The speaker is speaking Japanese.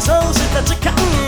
想した時間